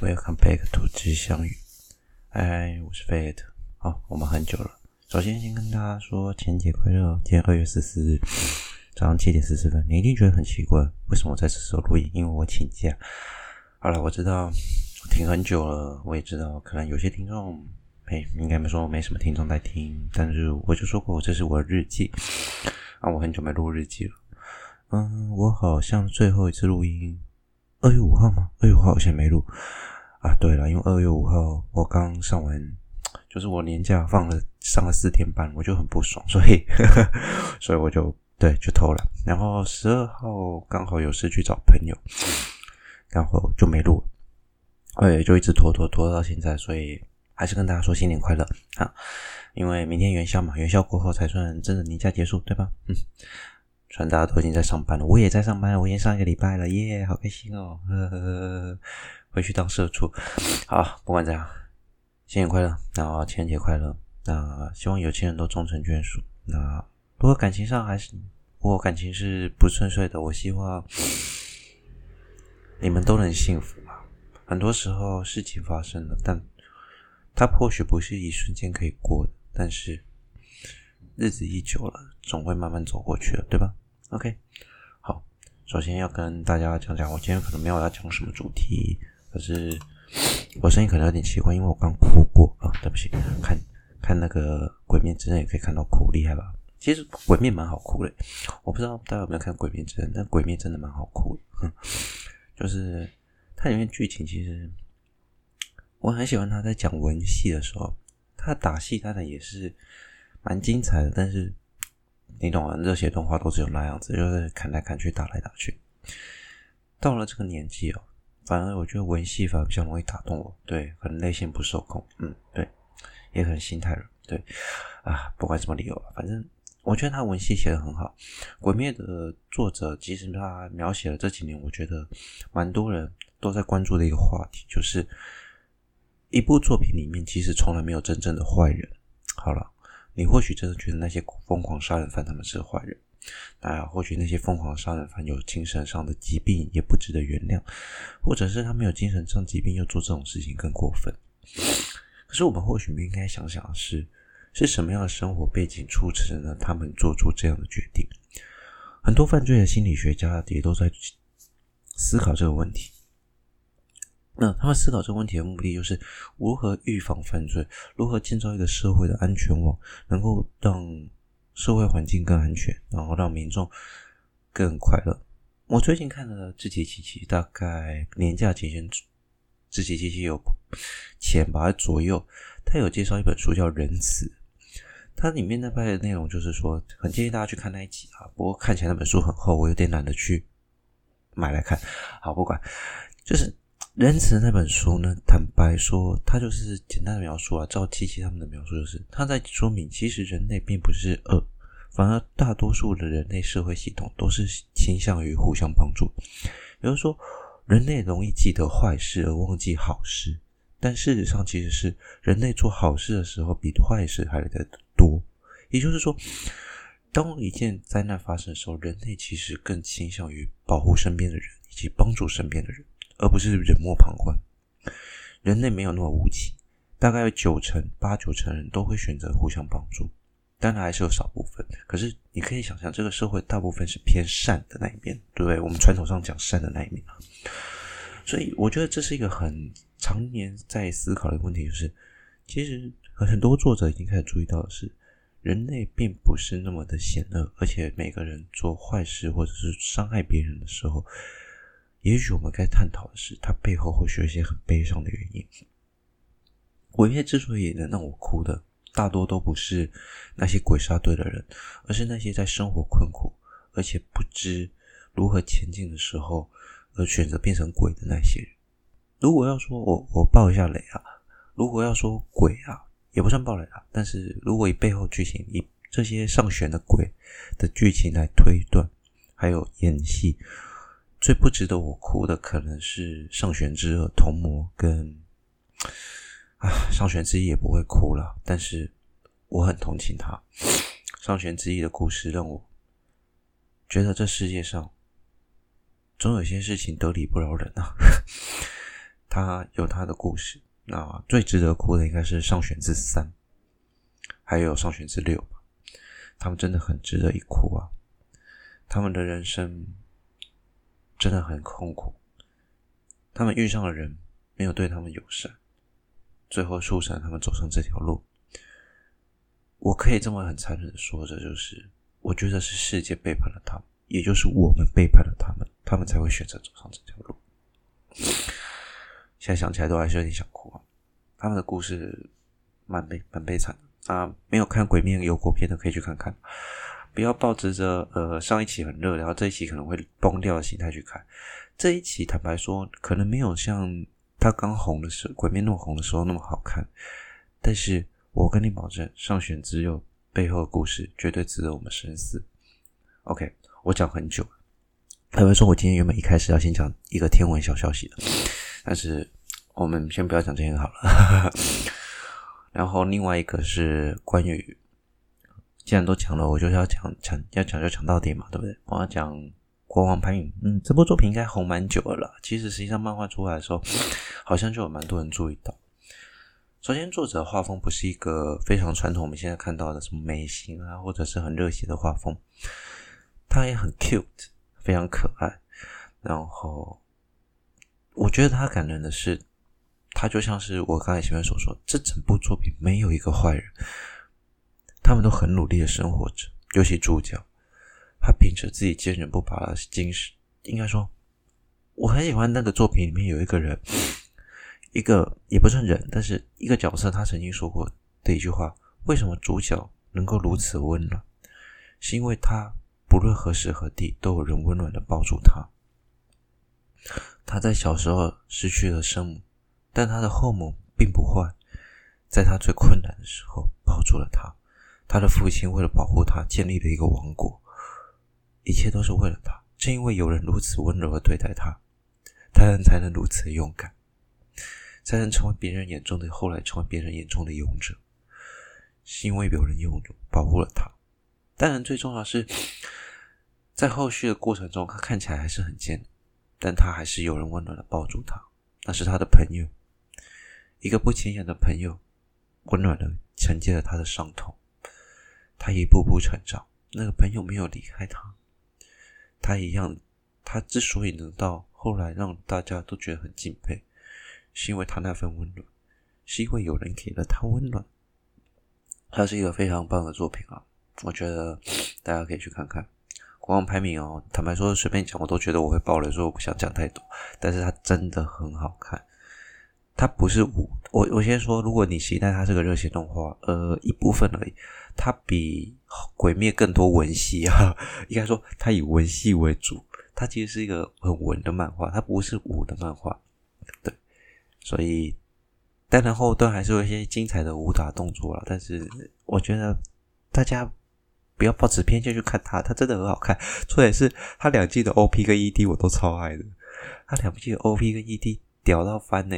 Welcome back to 知相语。哎，我是 Fate。好，我们很久了。首先，先跟大家说情人节快乐。今天二月十四日早上七点四十分，你一定觉得很奇怪，为什么我在这时候录音？因为我请假。好了，我知道停很久了，我也知道可能有些听众，哎，应该没说没什么听众在听，但是我就说过，这是我的日记啊，我很久没录日记了。嗯，我好像最后一次录音。二月五号吗？二月五号我现在没录啊。对了，因为二月五号我刚上完，就是我年假放了上了四天班，我就很不爽，所以所以我就对就偷懒。然后十二号刚好有事去找朋友，然后就没录，哎，就一直拖拖拖到现在。所以还是跟大家说新年快乐啊！因为明天元宵嘛，元宵过后才算真的年假结束，对吧？嗯。虽然大家都已经在上班了，我也在上班，我已经上一个礼拜了，耶，好开心哦！呵呵呵，回去当社畜。好，不管怎样，新年快乐，然后情人节快乐。那希望有情人都终成眷属。那如果感情上还是如果感情是不顺遂的，我希望你们都能幸福吧。很多时候事情发生了，但它或许不是一瞬间可以过的，但是日子一久了，总会慢慢走过去的，对吧？OK，好，首先要跟大家讲讲，我今天可能没有要讲什么主题，可是我声音可能有点奇怪，因为我刚哭过啊，对不起。看看那个《鬼灭之刃》也可以看到哭，厉害吧？其实《鬼灭》蛮好哭的，我不知道大家有没有看《鬼灭之刃》，但《鬼灭》真的蛮好哭的，哼，就是它里面剧情其实我很喜欢他在讲文戏的时候，他打戏当然也是蛮精彩的，但是。你懂啊，热血动画都只有那样子，就是砍来砍去，打来打去。到了这个年纪哦，反而我觉得文戏反而比较容易打动我，对，可能内心不受控，嗯，对，也很心态了，对，啊，不管什么理由，反正我觉得他文戏写得很好。《鬼灭》的作者其实他描写了这几年，我觉得蛮多人都在关注的一个话题，就是一部作品里面其实从来没有真正的坏人。好了。你或许真的觉得那些疯狂杀人犯他们是坏人，啊，或许那些疯狂杀人犯有精神上的疾病也不值得原谅，或者是他们有精神上疾病又做这种事情更过分。可是我们或许不应该想想的是，是什么样的生活背景促成了他们做出这样的决定？很多犯罪的心理学家也都在思考这个问题。那他们思考这个问题的目的，就是如何预防犯罪，如何建造一个社会的安全网，能够让社会环境更安全，然后让民众更快乐。我最近看了志祺七七，大概年假期间，志祺七七有前吧左右，他有介绍一本书叫《仁慈》，它里面那块的内容就是说，很建议大家去看那一集啊。不过看起来那本书很厚，我有点懒得去买来看。好，不管，就是。仁慈那本书呢，坦白说，它就是简单的描述啊。照七七他们的描述，就是他在说明，其实人类并不是恶，反而大多数的人类社会系统都是倾向于互相帮助。也就是说，人类容易记得坏事而忘记好事，但事实上其实是人类做好事的时候比坏事还来得多。也就是说，当一件灾难发生的时候，人类其实更倾向于保护身边的人以及帮助身边的人。而不是冷漠旁观，人类没有那么无情，大概有九成八九成人都会选择互相帮助，当然还是有少部分。可是你可以想象，这个社会大部分是偏善的那一面，对不对？我们传统上讲善的那一面，所以我觉得这是一个很常年在思考的问题，就是其实很多作者已经开始注意到的是，人类并不是那么的险恶，而且每个人做坏事或者是伤害别人的时候。也许我们该探讨的是，它背后或许有一些很悲伤的原因。鬼灭之所以能让我哭的，大多都不是那些鬼杀队的人，而是那些在生活困苦而且不知如何前进的时候，而选择变成鬼的那些人。如果要说我我爆一下雷啊，如果要说鬼啊，也不算爆雷啊，但是如果以背后剧情，以这些上弦的鬼的剧情来推断，还有演戏。最不值得我哭的可能是上弦之二童磨跟啊，上弦之一也不会哭了，但是我很同情他。上弦之一的故事让我觉得这世界上总有些事情得理不饶人啊。他有他的故事。那最值得哭的应该是上弦之三，还有上弦之六。他们真的很值得一哭啊！他们的人生真的很痛苦，他们遇上的人没有对他们友善，最后促成他们走上这条路。我可以这么很残忍的说，这就是我觉得是世界背叛了他们，也就是我们背叛了他们，他们才会选择走上这条路。现在想起来都还是有点想哭啊！他们的故事蛮悲蛮悲惨的。啊，没有看《鬼面》有国片的可以去看看，不要抱着着呃上一期很热，然后这一期可能会崩掉的心态去看。这一期坦白说，可能没有像他刚红的时候《鬼灭》那么红的时候那么好看，但是我跟你保证，上选之六背后的故事绝对值得我们深思。OK，我讲很久了，坦白说，我今天原本一开始要先讲一个天文小消息的，但是我们先不要讲这些好了。然后另外一个是关于，既然都讲了，我就是要讲讲要讲就讲到底嘛，对不对？我要讲《国王排名》，嗯，这部作品应该红蛮久了啦。其实实际上漫画出来的时候，好像就有蛮多人注意到。首先，作者画风不是一个非常传统，我们现在看到的什么美型啊，或者是很热血的画风，他也很 cute，非常可爱。然后，我觉得他感人的是。他就像是我刚才前面所说，这整部作品没有一个坏人，他们都很努力的生活着。尤其主角，他凭着自己坚韧不拔的精神，应该说，我很喜欢那个作品里面有一个人，一个也不算人，但是一个角色，他曾经说过的一句话：为什么主角能够如此温暖？是因为他不论何时何地都有人温暖的抱住他。他在小时候失去了生母。但他的后母并不坏，在他最困难的时候抱住了他。他的父亲为了保护他，建立了一个王国，一切都是为了他。正因为有人如此温柔的对待他，他人才能如此勇敢，才能成为别人眼中的，后来成为别人眼中的勇者。是因为有人用保护了他。当然，最重要是，在后续的过程中，他看起来还是很艰难，但他还是有人温暖的抱住他，那是他的朋友。一个不起眼的朋友，温暖的承接了他的伤痛，他一步步成长。那个朋友没有离开他，他一样。他之所以能到后来让大家都觉得很敬佩，是因为他那份温暖，是因为有人给了他温暖。他是一个非常棒的作品啊，我觉得大家可以去看看。国王排名哦，坦白说，随便讲我都觉得我会爆雷，所以我不想讲太多。但是它真的很好看。它不是武，我我先说，如果你期待它是个热血动画，呃，一部分而已。它比鬼灭更多文戏啊，应该说它以文戏为主。它其实是一个很文的漫画，它不是武的漫画，对。所以当然后段还是有一些精彩的武打动作了，但是我觉得大家不要抱持偏见去看它，它真的很好看。重点是它两季的 OP 跟 ED 我都超爱的，它两季的 OP 跟 ED 屌到翻呢。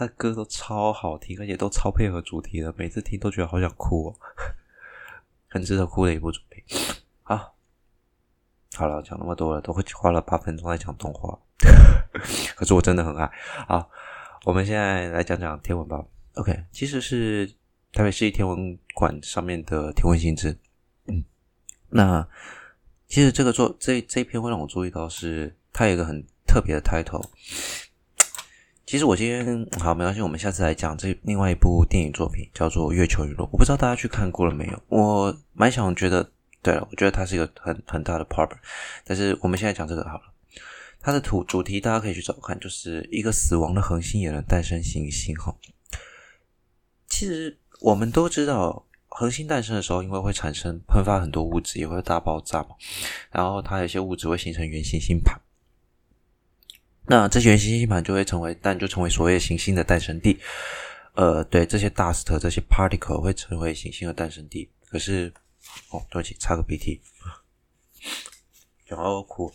他歌都超好听，而且都超配合主题的，每次听都觉得好想哭哦，很值得哭的一部作品。好，好了，讲那么多了，都会花了八分钟来讲动画，可是我真的很爱。好，我们现在来讲讲天文吧。OK，其实是台北市立天文馆上面的天文新知。嗯，那其实这个作这这一篇会让我注意到是它有一个很特别的 title。其实我今天好没关系，我们下次来讲这另外一部电影作品，叫做《月球陨落》。我不知道大家去看过了没有？我蛮想觉得，对了，我觉得它是一个很很大的 problem。但是我们现在讲这个好了，它的主主题大家可以去找看，就是一个死亡的恒星也能诞生行星。哈，其实我们都知道，恒星诞生的时候，因为会产生喷发很多物质，也会大爆炸嘛，然后它有些物质会形成圆形星盘。那这些圆形星盘就会成为，但就成为所谓行星的诞生地。呃，对，这些 dust 这些 particle 会成为行星的诞生地。可是，哦，对不起，擦个鼻涕，然后哭。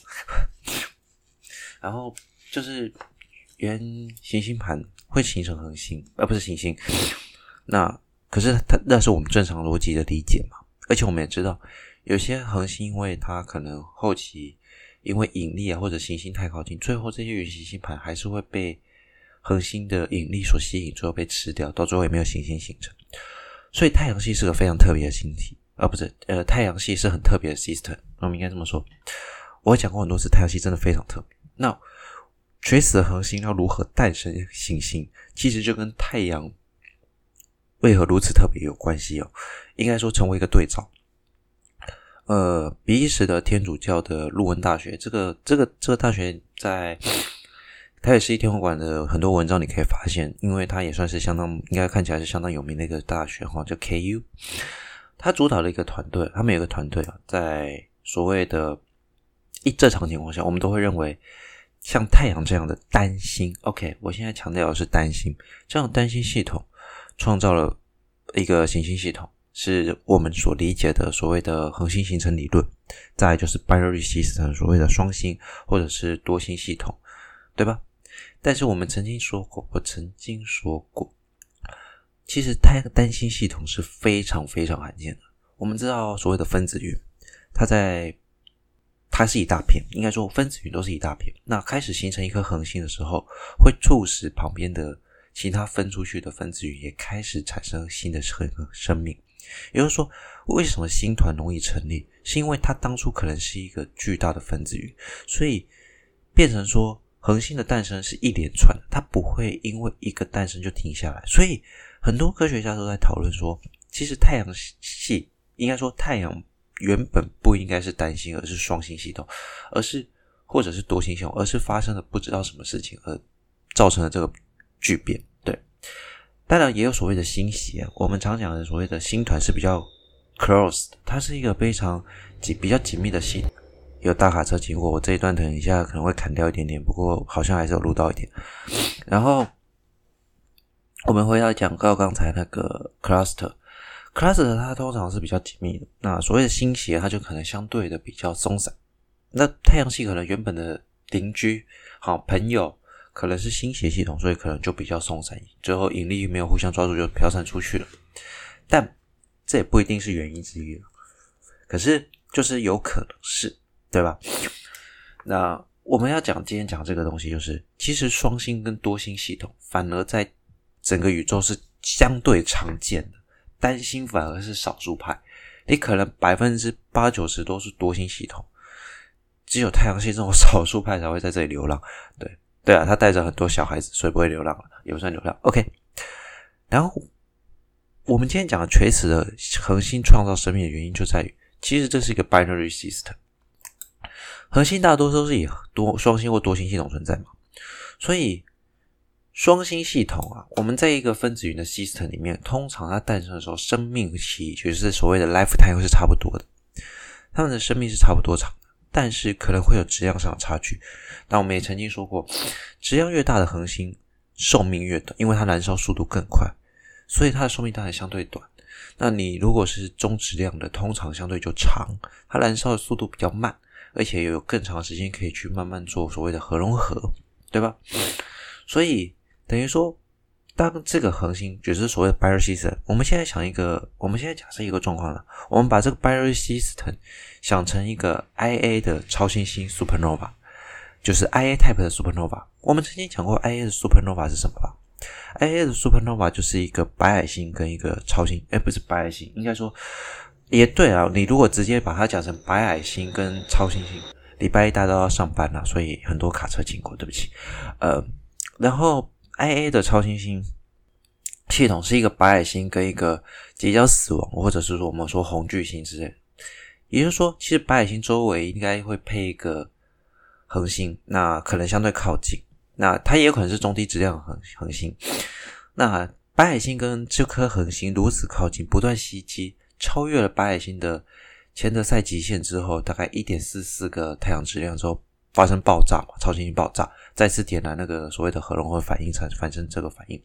然后就是原行星盘会形成恒星，而不是行星。那可是它那是我们正常逻辑的理解嘛？而且我们也知道，有些恒星因为它可能后期。因为引力啊，或者行星太靠近，最后这些原行星盘还是会被恒星的引力所吸引，最后被吃掉，到最后也没有行星形成。所以太阳系是个非常特别的星体，啊、不是呃，太阳系是很特别的 system。我们应该这么说。我讲过很多次，太阳系真的非常特别。那垂死的恒星要如何诞生行星，其实就跟太阳为何如此特别有关系哦。应该说成为一个对照。呃，比利时的天主教的路恩大学，这个这个这个大学在台北市立天文馆的很多文章你可以发现，因为它也算是相当应该看起来是相当有名的一个大学哈，叫 KU。他主导了一个团队，他们有个团队啊，在所谓的一正常情况下，我们都会认为像太阳这样的单星，OK，我现在强调的是单星，这样单星系统创造了一个行星系统。是我们所理解的所谓的恒星形成理论，再就是 binary system 所谓的双星或者是多星系统，对吧？但是我们曾经说过，我曾经说过，其实太单星系统是非常非常罕见的。我们知道所谓的分子云，它在它是一大片，应该说分子云都是一大片。那开始形成一颗恒星的时候，会促使旁边的其他分出去的分子云也开始产生新的生生命。也就是说，为什么星团容易成立？是因为它当初可能是一个巨大的分子云，所以变成说恒星的诞生是一连串的，它不会因为一个诞生就停下来。所以很多科学家都在讨论说，其实太阳系应该说太阳原本不应该是单星，而是双星系统，而是或者是多星系统，而是发生了不知道什么事情而造成了这个巨变。对当然也有所谓的星系，我们常讲的所谓的星团是比较 close，它是一个非常紧、比较紧密的系。有大卡车经过，我这一段等一下可能会砍掉一点点，不过好像还是有录到一点。然后我们回到讲到刚才那个 cluster，cluster 它通常是比较紧密的。那所谓的星系，它就可能相对的比较松散。那太阳系可能原本的邻居、好朋友。可能是星系系统，所以可能就比较松散，最后引力没有互相抓住就飘散出去了。但这也不一定是原因之一，可是就是有可能是，对吧？那我们要讲今天讲这个东西，就是其实双星跟多星系统反而在整个宇宙是相对常见的，单星反而是少数派。你可能百分之八九十都是多星系统，只有太阳系这种少数派才会在这里流浪，对。对啊，他带着很多小孩子，所以不会流浪了，也不算流浪。OK，然后我们今天讲的垂死的恒星创造生命的原因就在于，其实这是一个 binary system。恒星大多都是以多双星或多星系统存在嘛，所以双星系统啊，我们在一个分子云的 system 里面，通常它诞生的时候，生命期就是所谓的 lifetime 是差不多的，它们的生命是差不多长。但是可能会有质量上的差距。那我们也曾经说过，质量越大的恒星寿命越短，因为它燃烧速度更快，所以它的寿命当然相对短。那你如果是中质量的，通常相对就长，它燃烧的速度比较慢，而且也有更长的时间可以去慢慢做所谓的核融合，对吧？所以等于说。当这个恒星就是所谓的 binary system，我们现在想一个，我们现在假设一个状况了，我们把这个 binary system 想成一个 IA 的超新星 supernova，就是 IA type 的 supernova。我们曾经讲过 IA 的 supernova 是什么吧？IA 的 supernova 就是一个白矮星跟一个超新，哎，不是白矮星，应该说也对啊。你如果直接把它讲成白矮星跟超新星，礼拜一大家都要上班了，所以很多卡车经过，对不起。呃，然后。I A 的超新星系统是一个白矮星跟一个即将死亡，或者是说我们说红巨星之类。也就是说，其实白矮星周围应该会配一个恒星，那可能相对靠近。那它也有可能是中低质量恒恒星。那白矮星跟这颗恒星如此靠近，不断袭击，超越了白矮星的前德赛极限之后，大概一点四四个太阳质量之后。发生爆炸嘛，超新星爆炸，再次点燃那个所谓的核融合反应，产发生这个反应。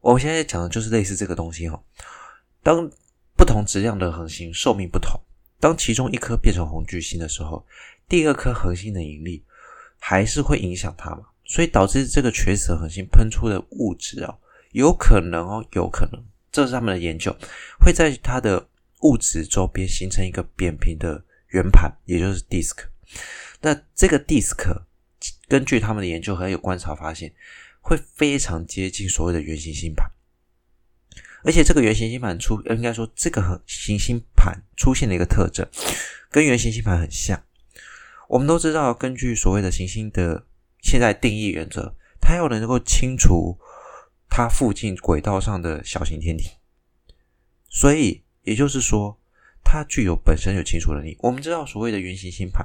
我们现在讲的就是类似这个东西哈。当不同质量的恒星寿命不同，当其中一颗变成红巨星的时候，第二颗恒星的引力还是会影响它嘛，所以导致这个垂死恒星喷出的物质啊，有可能哦，有可能，这是他们的研究，会在它的物质周边形成一个扁平的圆盘，也就是 disk。那这个 disk 根据他们的研究还有观察发现，会非常接近所谓的圆形星盘。而且这个圆形星盘出，应该说这个行星盘出现的一个特征，跟圆形星盘很像。我们都知道，根据所谓的行星的现在定义原则，它要能够清除它附近轨道上的小型天体。所以也就是说，它具有本身有清除能力。我们知道所谓的圆形星盘，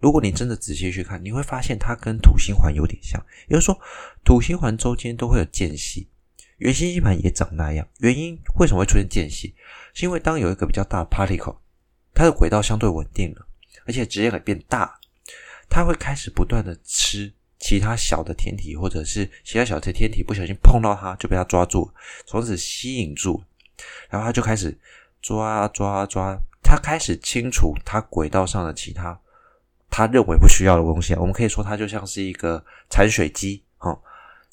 如果你真的仔细去看，你会发现它跟土星环有点像，也就是说，土星环周间都会有间隙。圆形星盘也长那样，原因为什么会出现间隙？是因为当有一个比较大的 particle，它的轨道相对稳定了，而且质量也变大，它会开始不断的吃其他小的天体，或者是其他小的天体不小心碰到它就被它抓住，从此吸引住，然后它就开始抓抓抓，它开始清除它轨道上的其他他认为不需要的东西。我们可以说它就像是一个铲水机，哈，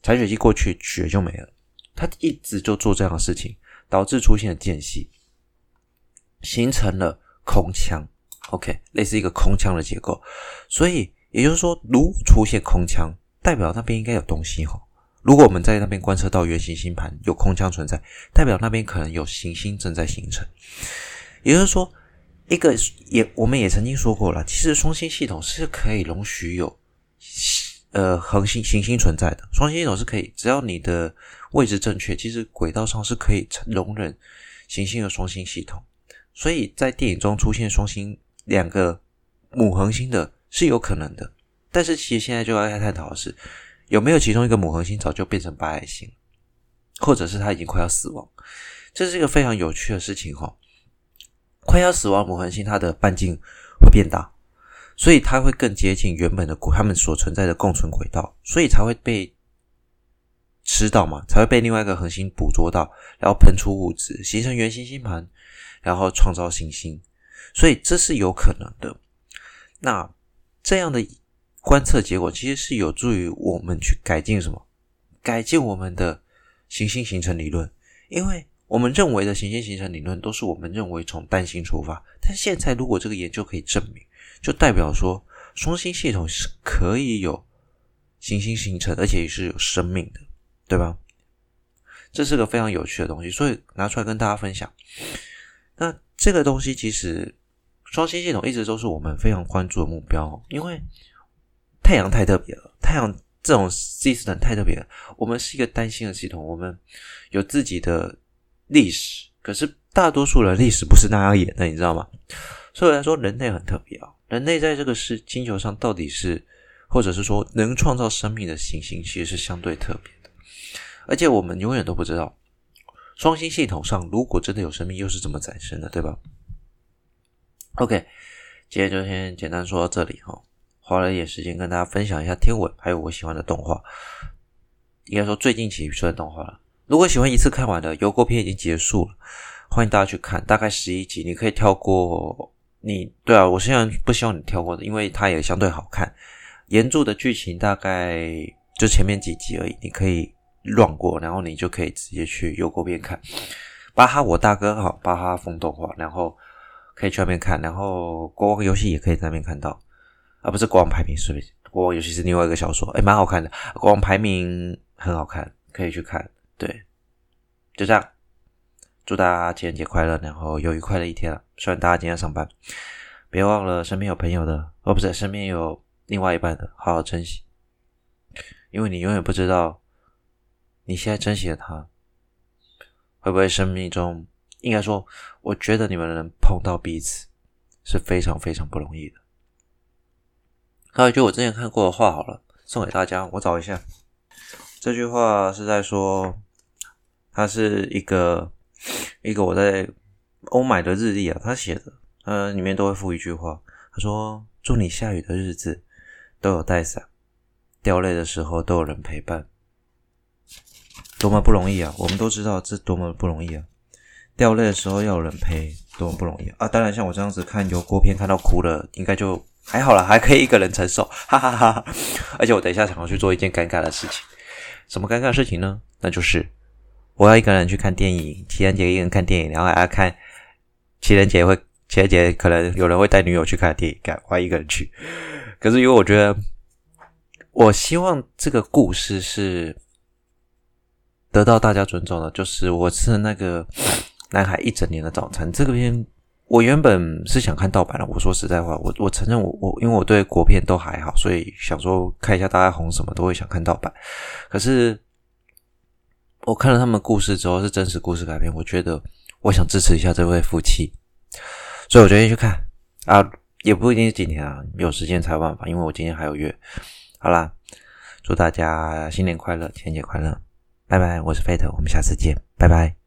铲水机过去雪就没了。他一直就做这样的事情，导致出现了间隙，形成了空腔。OK，类似一个空腔的结构。所以也就是说，如出现空腔，代表那边应该有东西哈。如果我们在那边观测到圆形星盘有空腔存在，代表那边可能有行星正在形成。也就是说，一个也我们也曾经说过了，其实双星系统是可以容许有。呃，恒星行星存在的双星系统是可以，只要你的位置正确，其实轨道上是可以容忍行星的双星系统。所以在电影中出现双星两个母恒星的是有可能的，但是其实现在就要来探讨的是，有没有其中一个母恒星早就变成白矮星，或者是它已经快要死亡？这是一个非常有趣的事情哈。快要死亡母恒星，它的半径会变大。所以它会更接近原本的它们所存在的共存轨道，所以才会被吃到嘛，才会被另外一个恒星捕捉到，然后喷出物质，形成圆形星盘，然后创造行星。所以这是有可能的。那这样的观测结果其实是有助于我们去改进什么？改进我们的行星形成理论，因为我们认为的行星形成理论都是我们认为从单星出发，但现在如果这个研究可以证明。就代表说，双星系统是可以有行星形成，而且也是有生命的，对吧？这是个非常有趣的东西，所以拿出来跟大家分享。那这个东西其实，双星系统一直都是我们非常关注的目标，因为太阳太特别了，太阳这种 system 太特别了。我们是一个单星的系统，我们有自己的历史，可是大多数人历史不是那样演的，你知道吗？所以来说，人类很特别啊。人类在这个是星球上到底是，或者是说能创造生命的行星，其实是相对特别的。而且我们永远都不知道，双星系统上如果真的有生命，又是怎么产生的，对吧？OK，今天就先简单说到这里哈，花了一点时间跟大家分享一下天文，还有我喜欢的动画。应该说最近期出的动画了。如果喜欢一次看完的，游郭篇已经结束了，欢迎大家去看，大概十一集，你可以跳过。你对啊，我现在不希望你跳过的，因为它也相对好看。原著的剧情大概就前面几集而已，你可以乱过，然后你就可以直接去游郭篇看。巴哈我大哥哈，巴哈风动画，然后可以去那边看，然后国王游戏也可以在那边看到。啊，不是国王排名，是不是？国王游戏是另外一个小说，诶，蛮好看的。国王排名很好看，可以去看。对，就这样。祝大家情人节快乐，然后有愉快的一天了。虽然大家今天上班，别忘了身边有朋友的，哦，不是，身边有另外一半的，好好珍惜，因为你永远不知道你现在珍惜的他，会不会生命中，应该说，我觉得你们能碰到彼此是非常非常不容易的。还有一句我之前看过的话，好了，送给大家，我找一下，这句话是在说，它是一个。一个我在欧买的日历啊，他写的，呃，里面都会附一句话，他说：“祝你下雨的日子都有带伞，掉泪的时候都有人陪伴。”多么不容易啊！我们都知道这多么不容易啊！掉泪的时候要有人陪，多么不容易啊！啊，当然像我这样子看油锅片看到哭了，应该就还好了，还可以一个人承受，哈哈哈哈！而且我等一下想要去做一件尴尬的事情，什么尴尬的事情呢？那就是。我要一个人去看电影，情人节一个人看电影，然后还要看情人节会情人节可能有人会带女友去看电影，干我要一个人去。可是因为我觉得，我希望这个故事是得到大家尊重的，就是我吃的那个男孩一整年的早餐。这个片我原本是想看盗版的，我说实在话，我我承认我我因为我对国片都还好，所以想说看一下大家红什么都会想看盗版。可是我看了他们故事之后，是真实故事改编，我觉得我想支持一下这位夫妻，所以我决定去看啊，也不一定是今天啊，有时间才有办法，因为我今天还有约。好啦，祝大家新年快乐，情人节快乐，拜拜！我是费特我们下次见，拜拜。